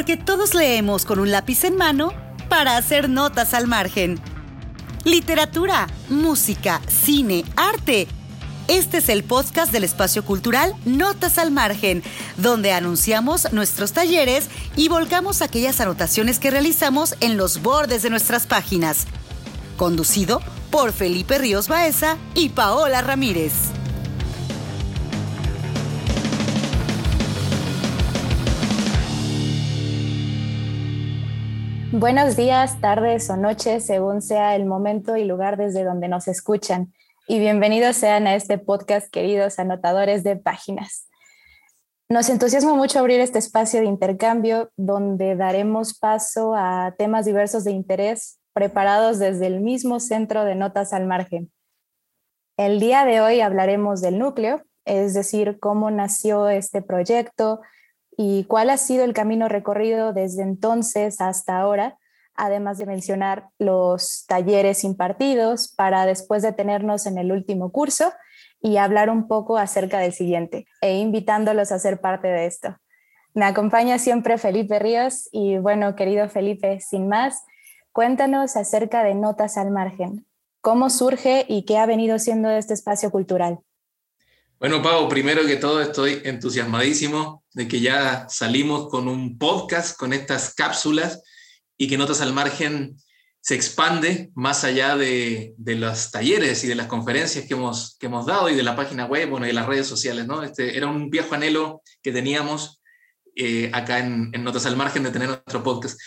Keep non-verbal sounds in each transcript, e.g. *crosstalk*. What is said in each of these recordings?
porque todos leemos con un lápiz en mano para hacer notas al margen. Literatura, música, cine, arte. Este es el podcast del espacio cultural Notas al Margen, donde anunciamos nuestros talleres y volcamos aquellas anotaciones que realizamos en los bordes de nuestras páginas. Conducido por Felipe Ríos Baeza y Paola Ramírez. Buenos días, tardes o noches, según sea el momento y lugar desde donde nos escuchan. Y bienvenidos sean a este podcast, queridos anotadores de páginas. Nos entusiasma mucho abrir este espacio de intercambio donde daremos paso a temas diversos de interés preparados desde el mismo centro de notas al margen. El día de hoy hablaremos del núcleo, es decir, cómo nació este proyecto, y cuál ha sido el camino recorrido desde entonces hasta ahora, además de mencionar los talleres impartidos para después detenernos en el último curso y hablar un poco acerca del siguiente e invitándolos a ser parte de esto. Me acompaña siempre Felipe Ríos y bueno, querido Felipe, sin más, cuéntanos acerca de Notas al Margen. ¿Cómo surge y qué ha venido siendo este espacio cultural? Bueno, Pau, primero que todo estoy entusiasmadísimo de que ya salimos con un podcast, con estas cápsulas y que Notas al Margen se expande más allá de, de los talleres y de las conferencias que hemos, que hemos dado y de la página web bueno, y de las redes sociales. ¿no? Este, era un viejo anhelo que teníamos eh, acá en, en Notas al Margen de tener nuestro podcast.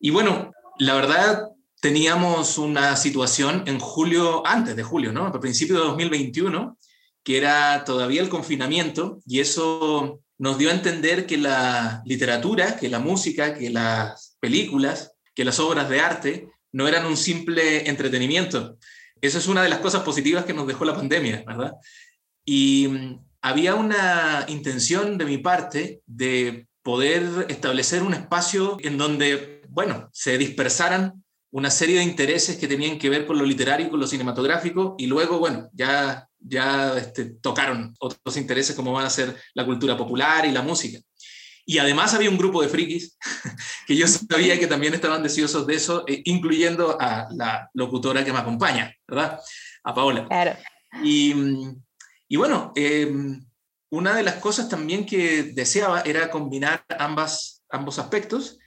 Y bueno, la verdad, teníamos una situación en julio, antes de julio, ¿no? A principios de 2021, que era todavía el confinamiento, y eso nos dio a entender que la literatura, que la música, que las películas, que las obras de arte no eran un simple entretenimiento. Eso es una de las cosas positivas que nos dejó la pandemia, ¿verdad? Y mm, había una intención de mi parte de poder establecer un espacio en donde, bueno, se dispersaran una serie de intereses que tenían que ver con lo literario y con lo cinematográfico, y luego, bueno, ya ya este, tocaron otros intereses como van a ser la cultura popular y la música. Y además había un grupo de frikis *laughs* que yo sabía que también estaban deseosos de eso, eh, incluyendo a la locutora que me acompaña, ¿verdad? A Paola. Claro. Y, y bueno, em, una de las cosas también que deseaba era combinar ambas, ambos aspectos,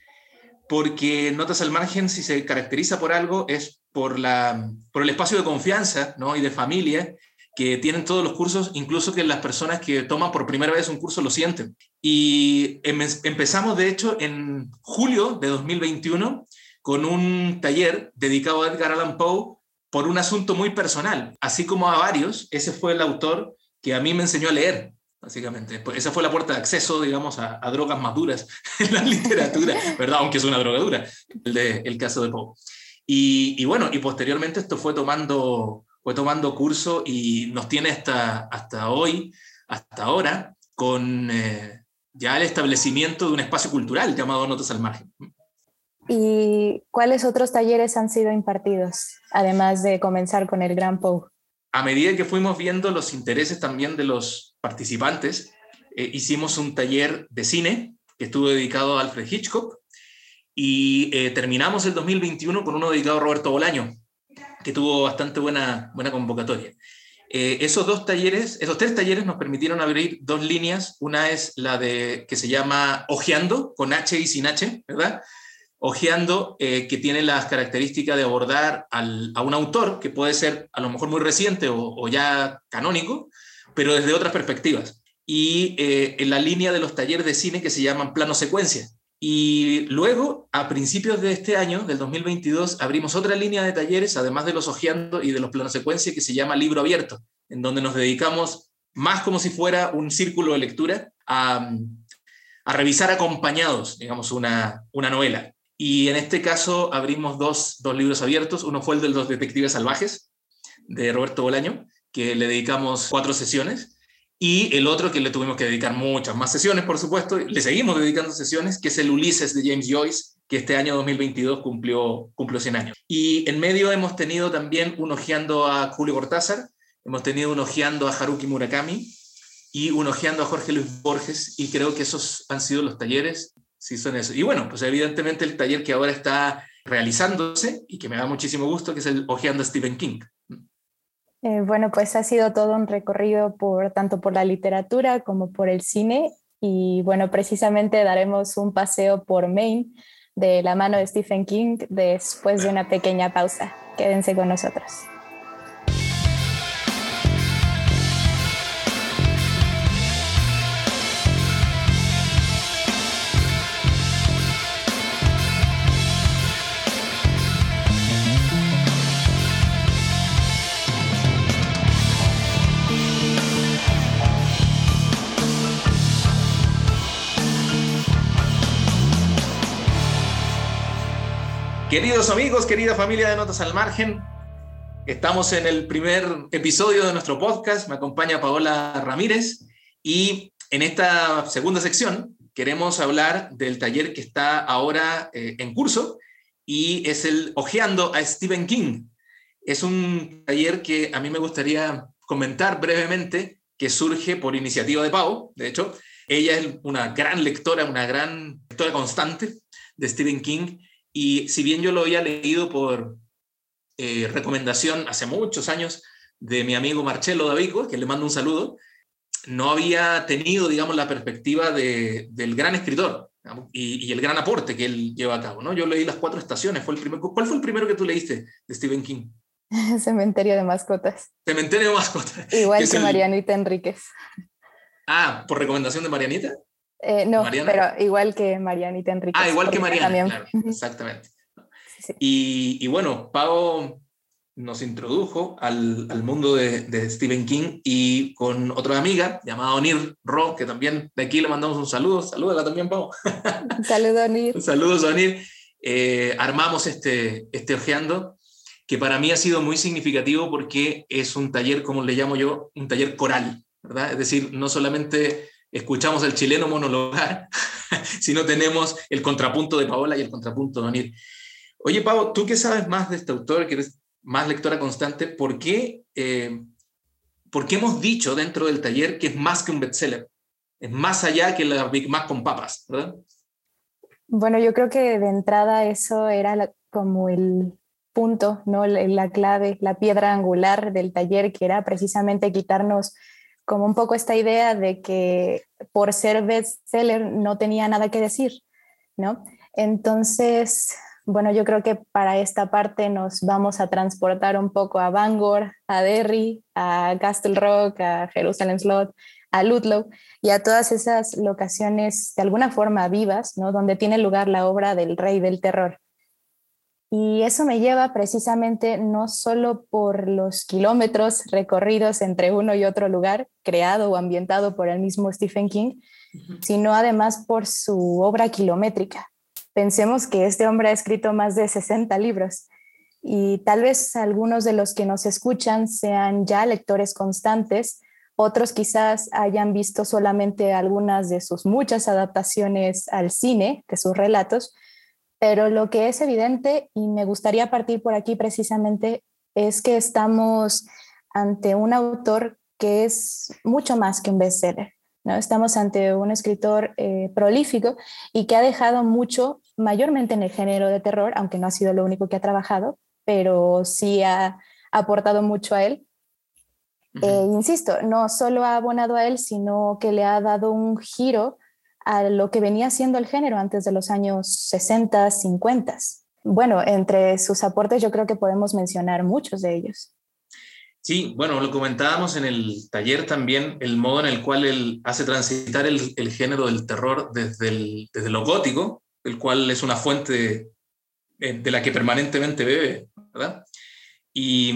porque Notas al Margen, si se caracteriza por algo, es por, la, por el espacio de confianza ¿no? y de familia que tienen todos los cursos, incluso que las personas que toman por primera vez un curso lo sienten. Y em, empezamos, de hecho, en julio de 2021 con un taller dedicado a Edgar Allan Poe por un asunto muy personal. Así como a varios, ese fue el autor que a mí me enseñó a leer, básicamente. Pues esa fue la puerta de acceso, digamos, a, drogas más duras *laughs* en la literatura, *laughs* ¿verdad? Aunque es una droga dura, el, caso de Poe. Y bueno, y posteriormente esto fue tomando fue tomando curso y nos tiene hasta, hasta hoy, hasta ahora, con eh, ya el establecimiento de un espacio cultural llamado Notas al Margen. ¿Y cuáles otros talleres han sido impartidos, además de comenzar con el Gran Pou? A medida que fuimos viendo los intereses también de los participantes, eh, hicimos un taller de cine que estuvo dedicado a Alfred Hitchcock y eh, terminamos el 2021 con uno dedicado a Roberto Bolaño, que tuvo bastante buena, buena convocatoria. Eh, esos dos talleres, esos tres talleres nos permitieron abrir dos líneas. Una es la de que se llama Ojeando, con H y sin H, ¿verdad? Ojeando, eh, que tiene las características de abordar al, a un autor que puede ser a lo mejor muy reciente o, ya canónico, pero desde otras perspectivas. Y eh, en la línea de los talleres de cine que se llaman plano secuencia, y luego, a principios de este año, del 2022, abrimos otra línea de talleres, además de los ojeando y de los planos secuencia, que se llama Libro Abierto, en donde nos dedicamos más como si fuera un círculo de lectura a, a revisar acompañados, digamos, una, una novela. Y en este caso abrimos dos, dos libros abiertos. Uno fue el de los detectives salvajes, de Roberto Bolaño, que le dedicamos cuatro sesiones y el otro que le tuvimos que dedicar muchas más sesiones, por supuesto, le seguimos dedicando sesiones, que es el Ulises de James Joyce, que este año 2022 cumplió, cumplió 100 años. Y en medio hemos tenido también un ojeando a Julio Cortázar, hemos tenido un ojeando a Haruki Murakami y un ojeando a Jorge Luis Borges, y creo que esos han sido los talleres sí son eso. Y bueno, pues evidentemente el taller que ahora está realizándose y que me da muchísimo gusto, que es el Ojeando Stephen King. Eh, bueno, pues ha sido todo un recorrido por tanto por la literatura como por el cine y bueno, precisamente daremos un paseo por Maine de la mano de Stephen King después de una pequeña pausa. Quédense con nosotros. Queridos amigos, querida familia de Notas al Margen, estamos en el primer episodio de nuestro podcast. Me acompaña Paola Ramírez y en esta segunda sección queremos hablar del taller que está ahora eh, en curso y es el Ojeando a Stephen King. Es un taller que a mí me gustaría comentar brevemente que surge por iniciativa de Pau, de hecho. Ella es una gran lectora, una gran lectora constante de Stephen King y si bien yo lo había leído por eh, recomendación hace muchos años de mi amigo Marcelo Davico, que le mando un saludo, no había tenido, digamos, la perspectiva de, del gran escritor y, el gran aporte que él lleva a cabo. ¿no? Yo leí Las Cuatro Estaciones, fue el primer, ¿cuál fue el primero que tú leíste de Stephen King? *laughs* Cementerio de Mascotas. Cementerio de Mascotas. Igual que, Marianita Enríquez. Ah, ¿por recomendación de Marianita? Eh, no, pero igual que Marianita Enrique. Ah, igual que Mariana, exactamente. Y, y, bueno, Pau nos introdujo al, al mundo de, de, Stephen King y con otra amiga llamada Onir Ro, que también de aquí le mandamos un saludo. Salúdala también, Pau. Saludos, Onir. *laughs* Saludos, Onir. Eh, armamos este, este Ojeando, que para mí ha sido muy significativo porque es un taller, como le llamo yo, un taller coral, ¿verdad? Es decir, no solamente escuchamos el chileno monologar, *laughs* si no tenemos el contrapunto de Paola y el contrapunto de Onir. Oye, Pau, tú que sabes más de este autor, que eres más lectora constante, ¿por qué, eh, ¿por qué hemos dicho dentro del taller que es más que un bestseller? Es más allá que la Big Mac con papas, ¿verdad? Bueno, yo creo que de entrada eso era como el punto, ¿no? la clave, la piedra angular del taller, que era precisamente quitarnos como un poco esta idea de que por ser bestseller no tenía nada que decir, ¿no? Entonces, bueno, yo creo que para esta parte nos vamos a transportar un poco a Bangor, a Derry, a Castle Rock, a Jerusalem Slot, a Ludlow y a todas esas locaciones de alguna forma vivas, ¿no? Donde tiene lugar la obra del rey del terror. Y eso me lleva precisamente no solo por los kilómetros recorridos entre uno y otro lugar, creado o ambientado por el mismo Stephen King, sino además por su obra kilométrica. Pensemos que este hombre ha escrito más de 60 libros y tal vez algunos de los que nos escuchan sean ya lectores constantes, otros quizás hayan visto solamente algunas de sus muchas adaptaciones al cine, de sus relatos, pero lo que es evidente, y me gustaría partir por aquí precisamente, es que estamos ante un autor que es mucho más que un bestseller. ¿no? Estamos ante un escritor eh, prolífico y que ha dejado mucho, mayormente en el género de terror, aunque no ha sido lo único que ha trabajado, pero sí ha aportado mucho a él. Eh, insisto, no solo ha abonado a él, sino que le ha dado un giro a lo que venía siendo el género antes de los años 60, 50. Bueno, entre sus aportes yo creo que podemos mencionar muchos de ellos. Sí, bueno, lo comentábamos en el taller también, el modo en el cual él hace transitar el, género del terror desde, desde lo gótico, el cual es una fuente de, de la que permanentemente bebe, ¿verdad? Y,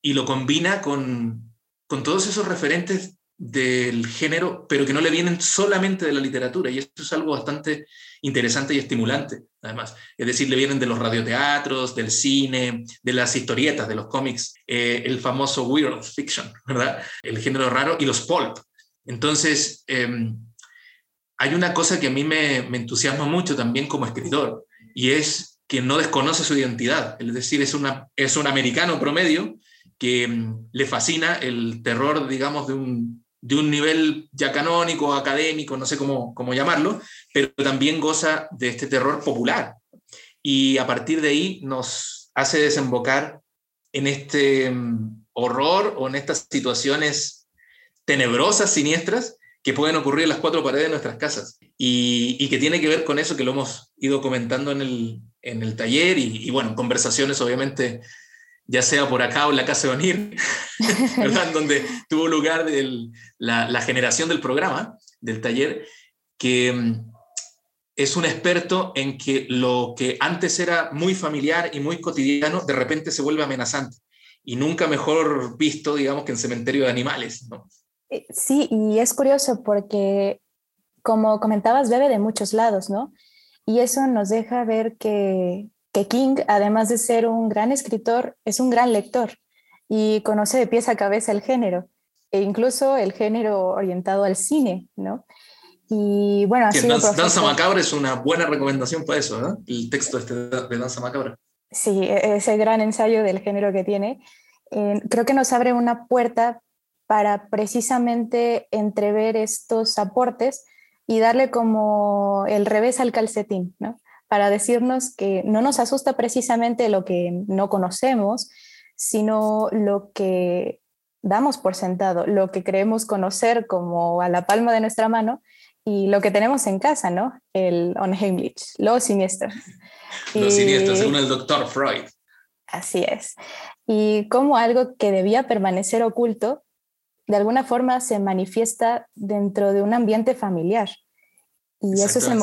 y lo combina con, con todos esos referentes del género, pero que no le vienen solamente de la literatura, y esto es algo bastante interesante y estimulante, además. Es decir, le vienen de los radioteatros, del cine, de las historietas, de los cómics, eh, el famoso weird fiction, ¿verdad? El género raro y los pulp. Entonces, em, hay una cosa que a mí me, me entusiasma mucho también como escritor, y es que no desconoce su identidad, es decir, es, una, es un americano promedio que em, le fascina el terror, digamos, de un de un nivel ya canónico, académico, no sé cómo, cómo llamarlo, pero también goza de este terror popular. Y a partir de ahí nos hace desembocar en este mm, horror o en estas situaciones tenebrosas, siniestras, que pueden ocurrir en las cuatro paredes de nuestras casas y, que tiene que ver con eso que lo hemos ido comentando en el, en el taller y, y, bueno, conversaciones obviamente ya sea por acá o en la Casa de Onir, *laughs* ¿verdad? *laughs* donde tuvo lugar la, la, generación del programa, del taller, que mm, es un experto en que lo que antes era muy familiar y muy cotidiano, de repente se vuelve amenazante. Y nunca mejor visto, digamos, que en cementerio de animales. ¿no? Eh, sí, y es curioso porque, como comentabas, bebe de muchos lados, ¿no? Y eso nos deja ver que que King, además de ser un gran escritor, es un gran lector y conoce de pies a cabeza el género, e incluso el género orientado al cine, ¿no? Y bueno, así Danza Macabra es una buena recomendación para eso, ¿no? El texto este de Danza Macabra. Sí, e-, ese gran ensayo del género que tiene, eh, creo que nos abre una puerta para precisamente entrever estos aportes y darle como el revés al calcetín, ¿no? Para decirnos que no nos asusta precisamente lo que no conocemos, sino lo que damos por sentado, lo que creemos conocer como a la palma de nuestra mano y lo que tenemos en casa, ¿no? El Unheimlich, lo siniestro. *laughs* Lo siniestro, según el doctor Freud. Así es. Y como algo que debía permanecer oculto, de alguna forma se manifiesta dentro de un ambiente familiar. Y eso, es el,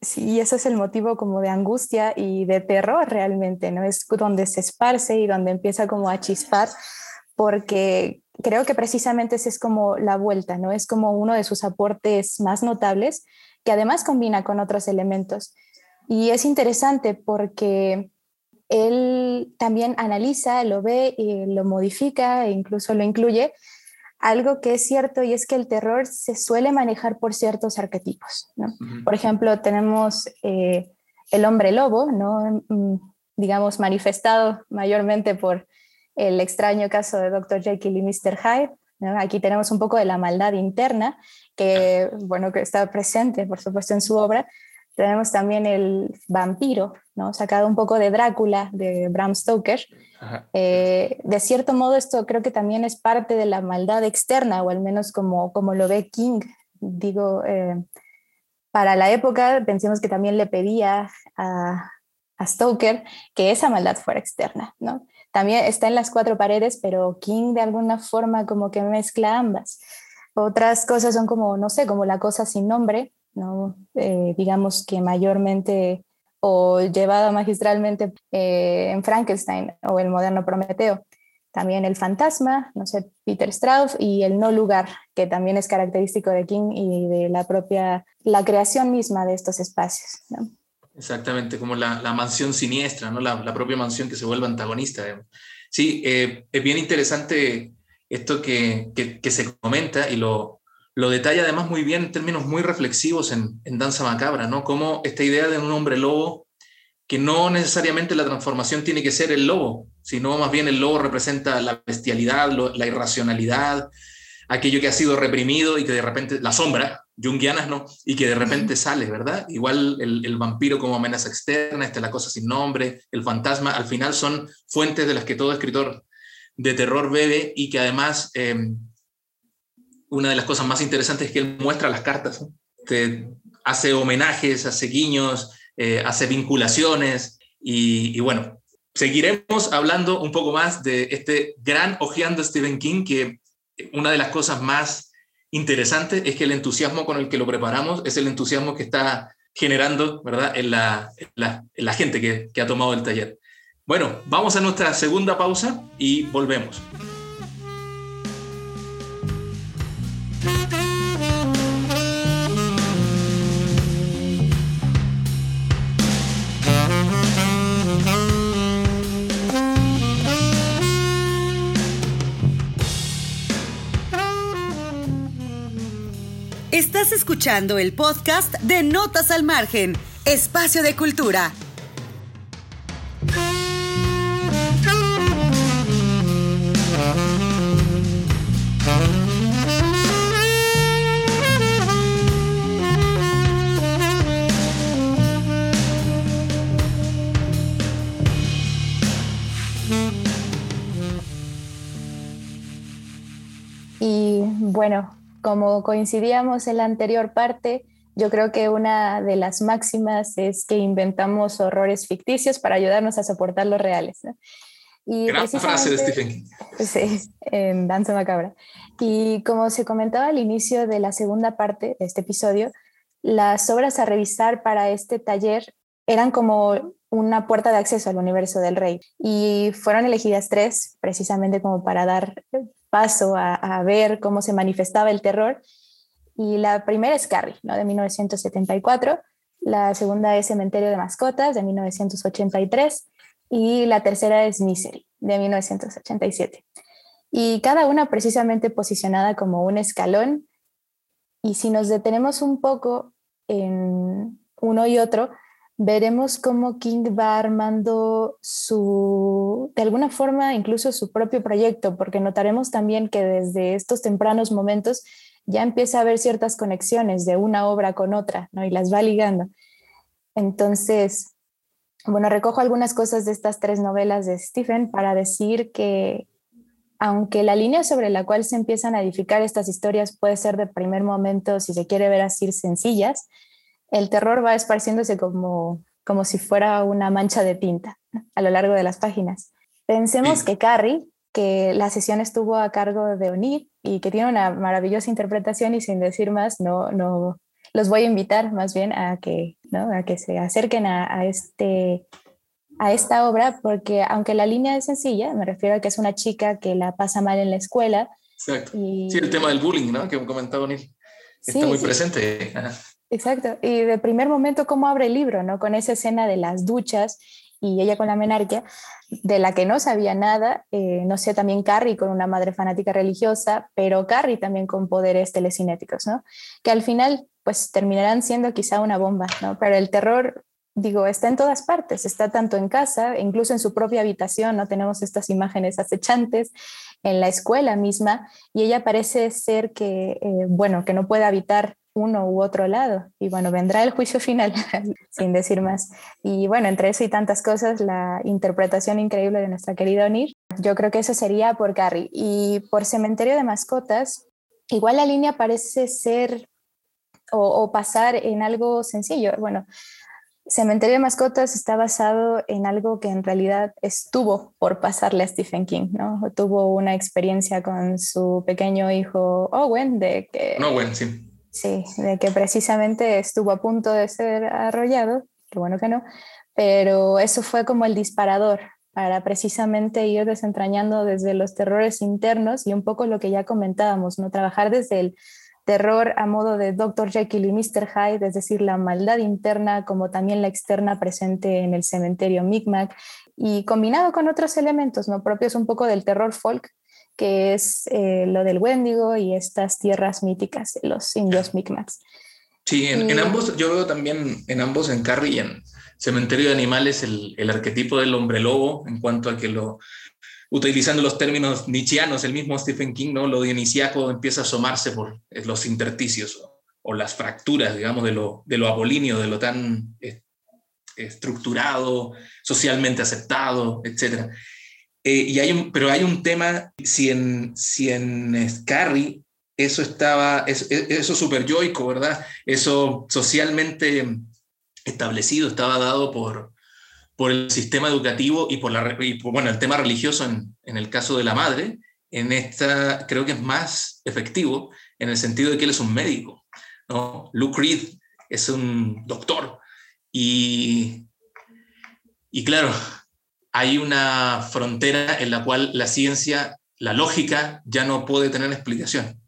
sí, eso es el motivo como de angustia y de terror realmente, ¿no? Es donde se esparce y donde empieza como a chispar, porque creo que precisamente ese es como la vuelta, ¿no? Es como uno de sus aportes más notables, que además combina con otros elementos. Y es interesante porque él también analiza, lo ve y lo modifica e incluso lo incluye algo que es cierto y es que el terror se suele manejar por ciertos arquetipos. ¿no? Por ejemplo, tenemos eh, el hombre lobo, ¿no? Mm, digamos, manifestado mayormente por el extraño caso de Dr. Jekyll y Mr. Hyde. Aquí tenemos un poco de la maldad interna que, bueno, que está presente, por supuesto, en su obra, tenemos también el vampiro, ¿no? sacado un poco de Drácula, de Bram Stoker. Eh, de cierto modo, esto creo que también es parte de la maldad externa, o al menos como, como lo ve King. Digo, eh, para la época, pensemos que también le pedía a, a, Stoker que esa maldad fuera externa. ¿no? También está en las cuatro paredes, pero King de alguna forma como que mezcla ambas. Otras cosas son como, no sé, como la cosa sin nombre, ¿no? Eh, digamos que mayormente o llevada magistralmente eh, en Frankenstein o el moderno Prometeo. También el fantasma, no sé, Peter Strauss y el no lugar, que también es característico de King y de la propia, la creación misma de estos espacios. Exactamente, como la, mansión siniestra, ¿no? La, la, propia mansión que se vuelve antagonista. Sí, eh, es bien interesante esto que, que, que, se comenta y lo, lo detalla además muy bien en términos muy reflexivos en, Danza Macabra, ¿no? Como esta idea de un hombre lobo, que no necesariamente la transformación tiene que ser el lobo, sino más bien el lobo representa la bestialidad, la irracionalidad, aquello que ha sido reprimido y que de repente, la sombra, jungianas, ¿no? Y que de repente sale, ¿verdad? Igual el, vampiro como amenaza externa, esta la cosa sin nombre, el fantasma, al final son fuentes de las que todo escritor de terror bebe y que además... Em, una de las cosas más interesantes es que él muestra las cartas, hace homenajes, hace guiños, eh, hace vinculaciones y, bueno, seguiremos hablando un poco más de este gran ojeando Stephen King, que una de las cosas más interesantes es que el entusiasmo con el que lo preparamos es el entusiasmo que está generando, ¿verdad?, en la, la, gente que ha tomado el taller. Bueno, vamos a nuestra segunda pausa y volvemos. el podcast de Notas al Margen, Espacio de Cultura. Y bueno, como coincidíamos en la anterior parte, yo creo que una de las máximas es que inventamos horrores ficticios para ayudarnos a soportar los reales. Y Gran frase de Stephen King. Sí, en Danza Macabra. Y como se comentaba al inicio de la segunda parte de este episodio, las obras a revisar para este taller eran como una puerta de acceso al universo del rey. Y fueron elegidas tres precisamente como para dar a, a ver cómo se manifestaba el terror y la primera es Carrie, ¿no? de 1974, la segunda es Cementerio de Mascotas, de 1983, y la tercera es Misery, de 1987. Y cada una precisamente posicionada como un escalón. Y si nos detenemos un poco en uno y otro, veremos cómo King va armando su, de alguna forma, incluso su propio proyecto, porque notaremos también que desde estos tempranos momentos ya empieza a haber ciertas conexiones de una obra con otra, ¿no? Y las va ligando. Entonces, bueno, recojo algunas cosas de estas tres novelas de Stephen para decir que aunque la línea sobre la cual se empiezan a edificar estas historias puede ser de primer momento, si se quiere ver así, sencillas, el terror va esparciéndose como, como si fuera una mancha de tinta a lo largo de las páginas. Pensemos que Carrie, que la sesión estuvo a cargo de Onir y que tiene una maravillosa interpretación y sin decir más, no, no los voy a invitar más bien a que, ¿no? a que se acerquen a, este, a esta obra porque aunque la línea es sencilla, me refiero a que es una chica que la pasa mal en la escuela. Exacto. Y... Sí, el tema del bullying, ¿no? Que comentaba Onir. Está muy presente. Exacto. Y de primer momento, ¿cómo abre el libro, no? Con esa escena de las duchas y ella con la menarquia, de la que no sabía nada, eh, no sé, también Carrie con una madre fanática religiosa, pero Carrie también con poderes telecinéticos, ¿no? Que al final, pues terminarán siendo quizá una bomba, ¿no? Pero el terror, digo, está en todas partes, está tanto en casa, incluso en su propia habitación, ¿no? Tenemos estas imágenes acechantes, en la escuela misma, y ella parece ser que, eh, bueno, que no puede habitar uno u otro lado. Y bueno, vendrá el juicio final, *laughs* sin decir más. Y bueno, entre eso y tantas cosas, la interpretación increíble de nuestra querida Onir, yo creo que eso sería por Carrie. Y por Cementerio de Mascotas, igual la línea parece ser o, pasar en algo sencillo. Bueno, Cementerio de Mascotas está basado en algo que en realidad estuvo por pasarle a Stephen King, ¿no? Tuvo una experiencia con su pequeño hijo Owen de que... Owen, sí Sí, de que precisamente estuvo a punto de ser arrollado, qué bueno que no, pero eso fue como el disparador para precisamente ir desentrañando desde los terrores internos y un poco lo que ya comentábamos, ¿no? Trabajar desde el terror a modo de Dr. Jekyll y Mr. Hyde, es decir, la maldad interna como también la externa presente en el cementerio Micmac y combinado con otros elementos, ¿no? Propios un poco del terror folk, que es eh, lo del Wendigo y estas tierras míticas de los indios Mi'kmaq. Sí, en, ambos, yo veo también en ambos, en Carrie y en Cementerio de Animales, el, el, arquetipo del hombre lobo, en cuanto a que lo, utilizando los términos nietzscheanos, el mismo Stephen King, ¿no? lo dionisiaco empieza a asomarse por eh, los intersticios o, o las fracturas, digamos, de lo, de lo apolinio, de lo tan eh, estructurado, socialmente aceptado, etc. Eh, y hay un, pero hay un tema, si en, si en Carrie eso estaba, eso, eso super yoico, ¿verdad? Eso socialmente establecido estaba dado por, por el sistema educativo y por, la, bueno, el tema religioso en, en, el caso de la madre, en esta creo que es más efectivo en el sentido de que él es un médico. ¿no? Luke Reed es un doctor y, y claro, hay una frontera en la cual la ciencia, la lógica, ya no puede tener explicación.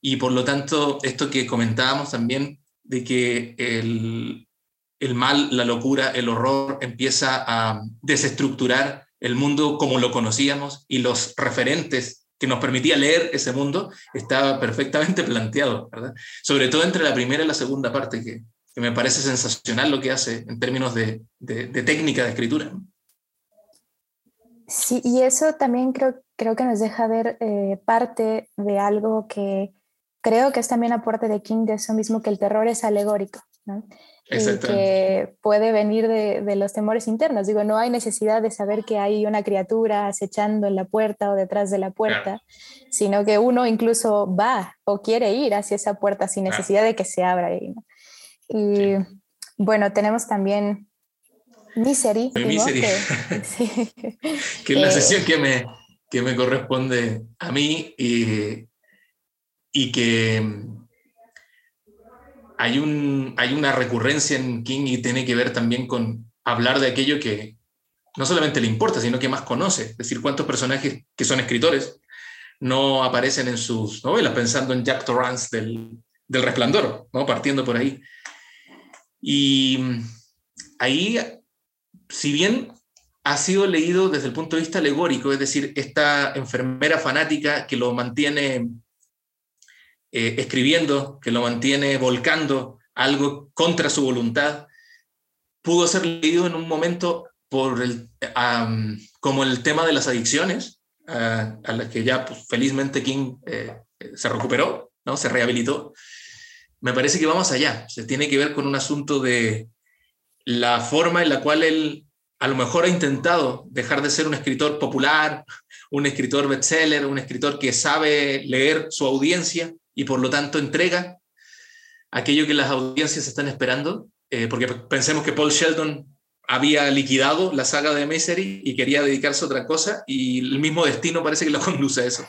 Y por lo tanto, esto que comentábamos también, de que el, mal, la locura, el horror empieza a desestructurar el mundo como lo conocíamos y los referentes que nos permitía leer ese mundo estaba perfectamente *laughs* planteado, ¿verdad? Sobre todo entre la primera y la segunda parte, que, me parece sensacional lo que hace en términos de técnica de escritura. Sí, y eso también creo, creo que nos deja ver eh, parte de algo que creo que es también aporte de King, de eso mismo, que el terror es alegórico. y que puede venir de, los temores internos. Digo, no hay necesidad de saber que hay una criatura acechando en la puerta o detrás de la puerta, sino que uno incluso va o quiere ir hacia esa puerta sin necesidad de que se abra. Ahí, Y bueno, tenemos también Misery. Misery. *laughs* Que, es la eh, sesión que me, que me corresponde a mí y, y que hay, un, hay una recurrencia en King y tiene que ver también con hablar de aquello que no solamente le importa, sino que más conoce. Es decir, cuántos personajes que son escritores no aparecen en sus novelas, pensando en Jack Torrance del, del Resplandor, ¿no? partiendo por ahí. Y ahí, si bien ha sido leído desde el punto de vista alegórico, es decir, esta enfermera fanática que lo mantiene eh, escribiendo, que lo mantiene volcando algo contra su voluntad, pudo ser leído en un momento por el, como el tema de las adicciones, a las que ya pues, felizmente King eh, se recuperó, ¿no? se rehabilitó. Me parece que vamos allá, se tiene que ver con un asunto de la forma en la cual él a lo mejor ha intentado dejar de ser un escritor popular, un escritor bestseller, un escritor que sabe leer su audiencia y por lo tanto entrega aquello que las audiencias están esperando, eh, porque pensemos que Paul Sheldon había liquidado la saga de Misery y quería dedicarse a otra cosa y el mismo destino parece que lo *laughs* conduce a eso.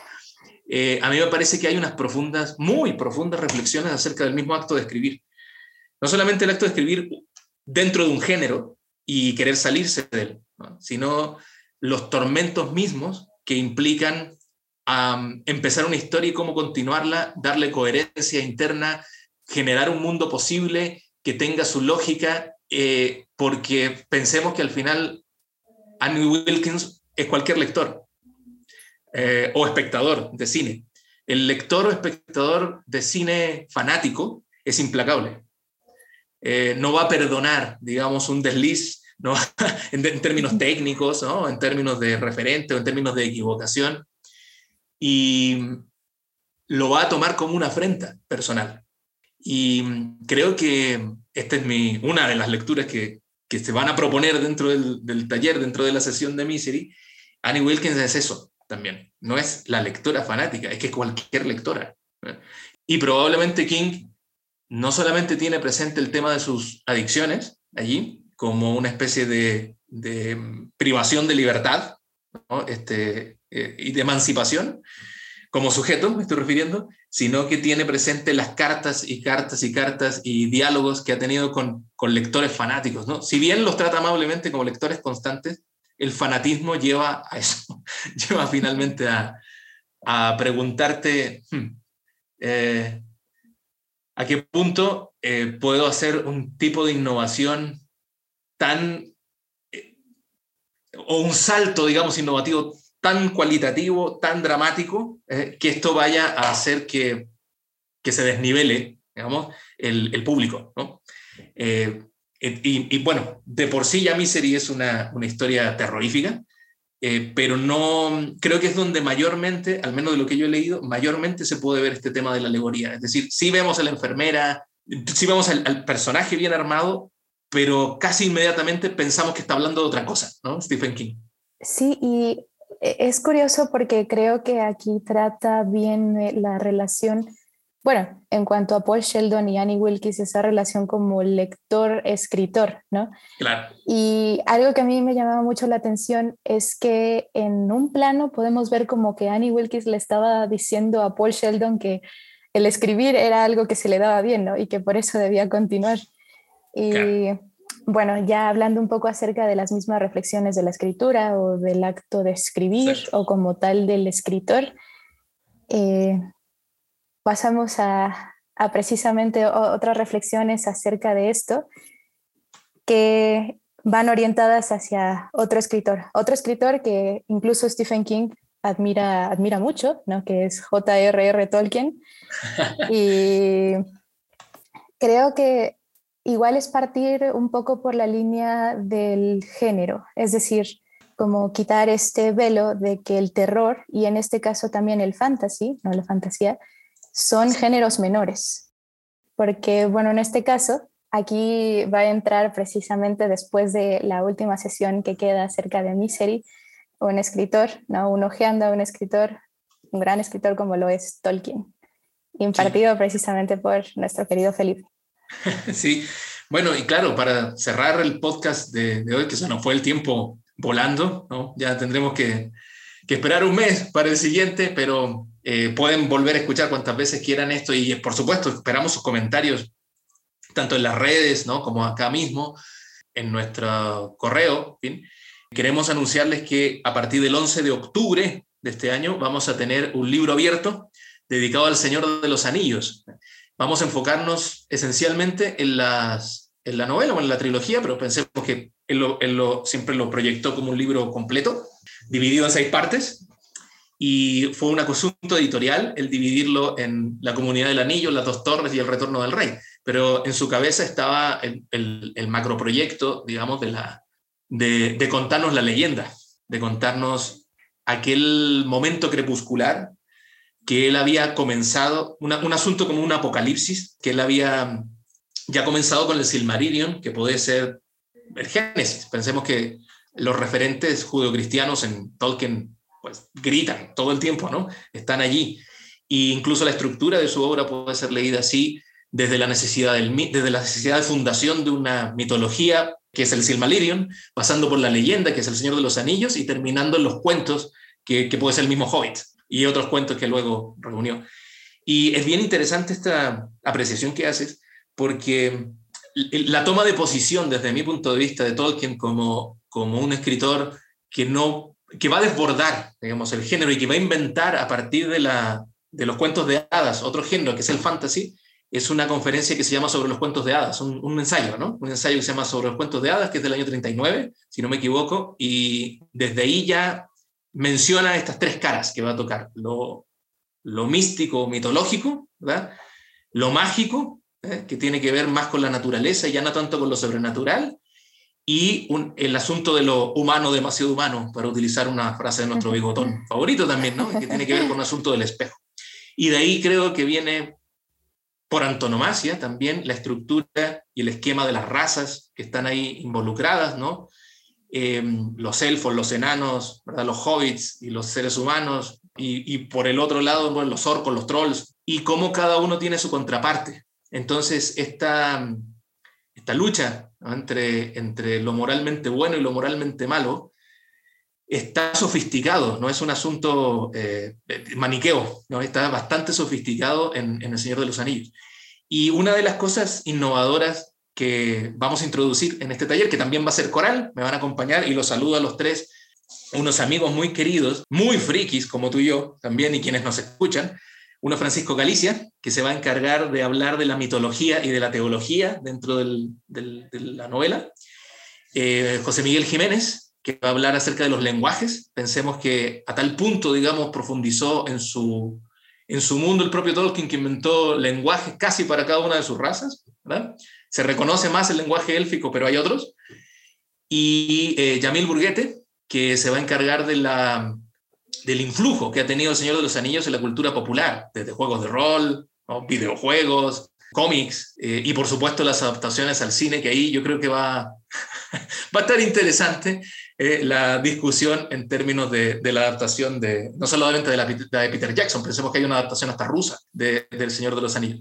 Eh, a mí me parece que hay unas profundas, muy profundas reflexiones acerca del mismo acto de escribir. No solamente el acto de escribir dentro de un género y querer salirse de él, sino los tormentos mismos que implican empezar una historia y cómo continuarla, darle coherencia interna, generar un mundo posible que tenga su lógica, eh, porque pensemos que al final Annie Wilkins es cualquier lector eh, o espectador de cine. El lector o espectador de cine fanático es implacable. Eh, no va a perdonar, digamos, un desliz ¿no? *laughs* en, en, términos técnicos, ¿no? en términos de referente o en términos de equivocación y lo va a tomar como una afrenta personal. Y creo que esta es mi, una de las lecturas que, que se van a proponer dentro del, del, taller, dentro de la sesión de Misery. Annie Wilkins es eso también, no es la lectora fanática, es que cualquier lectora. Y probablemente King no solamente tiene presente el tema de sus adicciones allí, como una especie de, de privación de libertad, este, eh, y de emancipación como sujeto, me estoy refiriendo, sino que tiene presente las cartas y cartas y cartas y diálogos que ha tenido con, con lectores fanáticos. ¿no? Si bien los trata amablemente como lectores constantes, el fanatismo lleva a eso, *laughs* lleva finalmente a, a preguntarte hmm, eh, a qué punto eh, puedo hacer un tipo de innovación tan, o un salto, digamos, innovativo tan cualitativo, tan dramático, eh, que esto vaya a hacer que, que se desnivele, digamos, el, el público, ¿no? Eh, y, y, bueno, de por sí ya Misery es una, una historia terrorífica, eh, pero no, creo que es donde mayormente, al menos de lo que yo he leído, mayormente se puede ver este tema de la alegoría. Es decir, sí vemos a la enfermera, sí vemos al, al personaje bien armado, pero casi inmediatamente pensamos que está hablando de otra cosa, ¿no? Stephen King. Sí, y e, es curioso porque creo que aquí trata bien eh, la relación, bueno, en cuanto a Paul Sheldon y Annie Wilkes, esa relación como lector-escritor, ¿no? Claro. Y algo que a mí me llamaba mucho la atención es que en un plano podemos ver como que Annie Wilkes le estaba diciendo a Paul Sheldon que el escribir era algo que se le daba bien, ¿no? Y que por eso debía continuar. Y bueno, ya hablando un poco acerca de las mismas reflexiones de la escritura o del acto de escribir o como tal del escritor, eh, pasamos a, precisamente otras reflexiones acerca de esto que van orientadas hacia otro escritor, otro escritor que incluso Stephen King admira, admira mucho, ¿no? que es J.R.R. Tolkien. *laughs* Y creo que igual es partir un poco por la línea del género, es decir, como quitar este velo de que el terror y en este caso también el fantasy, no la fantasía, son géneros menores. Porque, bueno, en este caso, aquí va a entrar precisamente después de la última sesión que queda acerca de Misery, un escritor, ¿no? un ojeando a un escritor, un gran escritor como lo es Tolkien, impartido precisamente por nuestro querido Felipe. *laughs* Sí, bueno, y claro, para cerrar el podcast de, hoy, que se nos fue el tiempo volando, ¿no? ya tendremos que, que esperar un mes para el siguiente, pero eh, pueden volver a escuchar cuantas veces quieran esto y por supuesto esperamos sus comentarios tanto en las redes ¿no? como acá mismo, en nuestro correo. Queremos anunciarles que a partir del 11 de octubre de este año vamos a tener un libro abierto dedicado al Señor de los Anillos. Vamos a enfocarnos esencialmente en, las, en la novela o en la trilogía, pero pensemos que él, lo, siempre lo proyectó como un libro completo, dividido en seis partes, y fue un asunto editorial el dividirlo en la comunidad del anillo, las dos torres y el retorno del rey. Pero en su cabeza estaba el, el, macroproyecto, digamos, de, la, de, contarnos la leyenda, de contarnos aquel momento crepuscular que él había comenzado, un asunto como un apocalipsis, que él había ya comenzado con el Silmarillion, que puede ser el Génesis. Pensemos que los referentes judeocristianos en Tolkien pues gritan todo el tiempo, ¿no? Están allí. E incluso la estructura de su obra puede ser leída así, desde la necesidad, del, desde la necesidad de fundación de una mitología que es el Silmarillion, pasando por la leyenda que es el Señor de los Anillos y terminando en los cuentos que, que puede ser el mismo Hobbit y otros cuentos que luego reunió. Y es bien interesante esta apreciación que haces porque la toma de posición desde mi punto de vista de Tolkien como, como un escritor que, no, que va a desbordar digamos, el género y que va a inventar a partir de, la, de los cuentos de hadas otro género que es el fantasy, es una conferencia que se llama Sobre los cuentos de hadas, un, ensayo, ¿no? Un ensayo que se llama Sobre los cuentos de hadas, que es del año 39, si no me equivoco, y desde ahí ya menciona estas tres caras que va a tocar, lo, lo místico, mitológico, ¿verdad? Lo mágico, ¿eh? que tiene que ver más con la naturaleza y ya no tanto con lo sobrenatural, y un, el asunto de lo humano, demasiado humano, para utilizar una frase de nuestro bigotón favorito también, ¿no? Que tiene que ver con el asunto del espejo. Y de ahí creo que viene por antonomasia también la estructura y el esquema de las razas que están ahí involucradas, ¿no? Em, los elfos, los enanos, ¿verdad? los hobbits y los seres humanos, y, por el otro lado, bueno, los orcos, los trolls, y cómo cada uno tiene su contraparte. Entonces, esta, lucha entre, lo moralmente bueno y lo moralmente malo está sofisticado, no es un asunto eh, maniqueo, ¿no? está bastante sofisticado en, El Señor de los Anillos. Y una de las cosas innovadoras que vamos a introducir en este taller, que también va a ser coral, me van a acompañar y los saludo a los tres, unos amigos muy queridos, muy frikis como tú y yo también y quienes nos escuchan. Uno Francisco Galicia, que se va a encargar de hablar de la mitología y de la teología dentro de la novela. Eh, José Miguel Jiménez, que va a hablar acerca de los lenguajes. Pensemos que a tal punto, digamos, profundizó en su, en su mundo el propio Tolkien que inventó lenguajes casi para cada una de sus razas. Se reconoce más el lenguaje élfico, pero hay otros. Y eh, Yamil Burguete, que se va a encargar de la, del influjo que ha tenido el Señor de los Anillos en la cultura popular, desde juegos de rol, videojuegos, cómics eh, y por supuesto las adaptaciones al cine, que ahí yo creo que va, *laughs* va a estar interesante eh, la discusión en términos de, la adaptación de, no solamente de la de Peter Jackson, pensemos que hay una adaptación hasta rusa de, del Señor de los Anillos.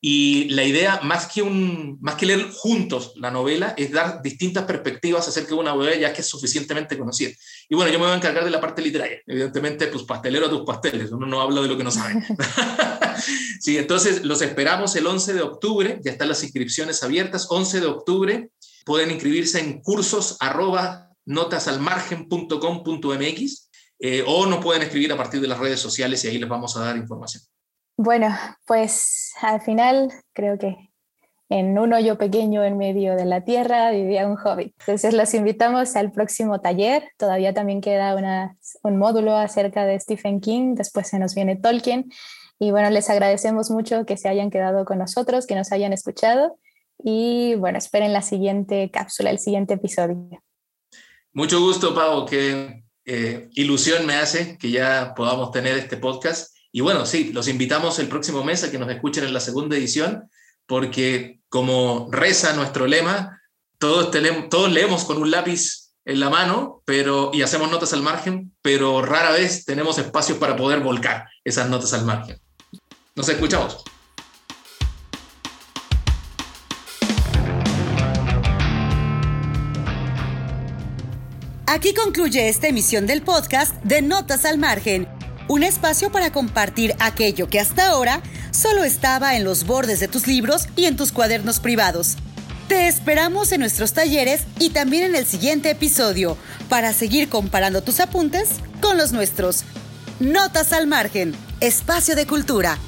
Y la idea, más que, un, más que leer juntos la novela, es dar distintas perspectivas acerca de una novela ya que es suficientemente conocida. Y bueno, yo me voy a encargar de la parte literaria. Evidentemente, pues pastelero a tus pasteles, uno no habla de lo que no sabe. *laughs* sí, entonces los esperamos el 11 de octubre, ya están las inscripciones abiertas, 11 de octubre, pueden inscribirse en cursos arroba notasalmargen.com.mx eh, o nos pueden escribir a partir de las redes sociales y ahí les vamos a dar información. Bueno, pues al final creo que en un hoyo pequeño en medio de la tierra vivía un hobbit. Entonces los invitamos al próximo taller. Todavía también queda una, un módulo acerca de Stephen King. Después se nos viene Tolkien. Y bueno, les agradecemos mucho que se hayan quedado con nosotros, que nos hayan escuchado. Y bueno, esperen la siguiente cápsula, el siguiente episodio. Mucho gusto, Pau, qué eh, ilusión me hace que ya podamos tener este podcast. Y bueno, sí, los invitamos el próximo mes a que nos escuchen en la segunda edición, porque como reza nuestro lema, todos, todos leemos con un lápiz en la mano pero, y hacemos notas al margen, pero rara vez tenemos espacios para poder volcar esas notas al margen. Nos escuchamos. Aquí concluye esta emisión del podcast de Notas al Margen, un espacio para compartir aquello que hasta ahora solo estaba en los bordes de tus libros y en tus cuadernos privados. Te esperamos en nuestros talleres y también en el siguiente episodio para seguir comparando tus apuntes con los nuestros. Notas al Margen, espacio de cultura.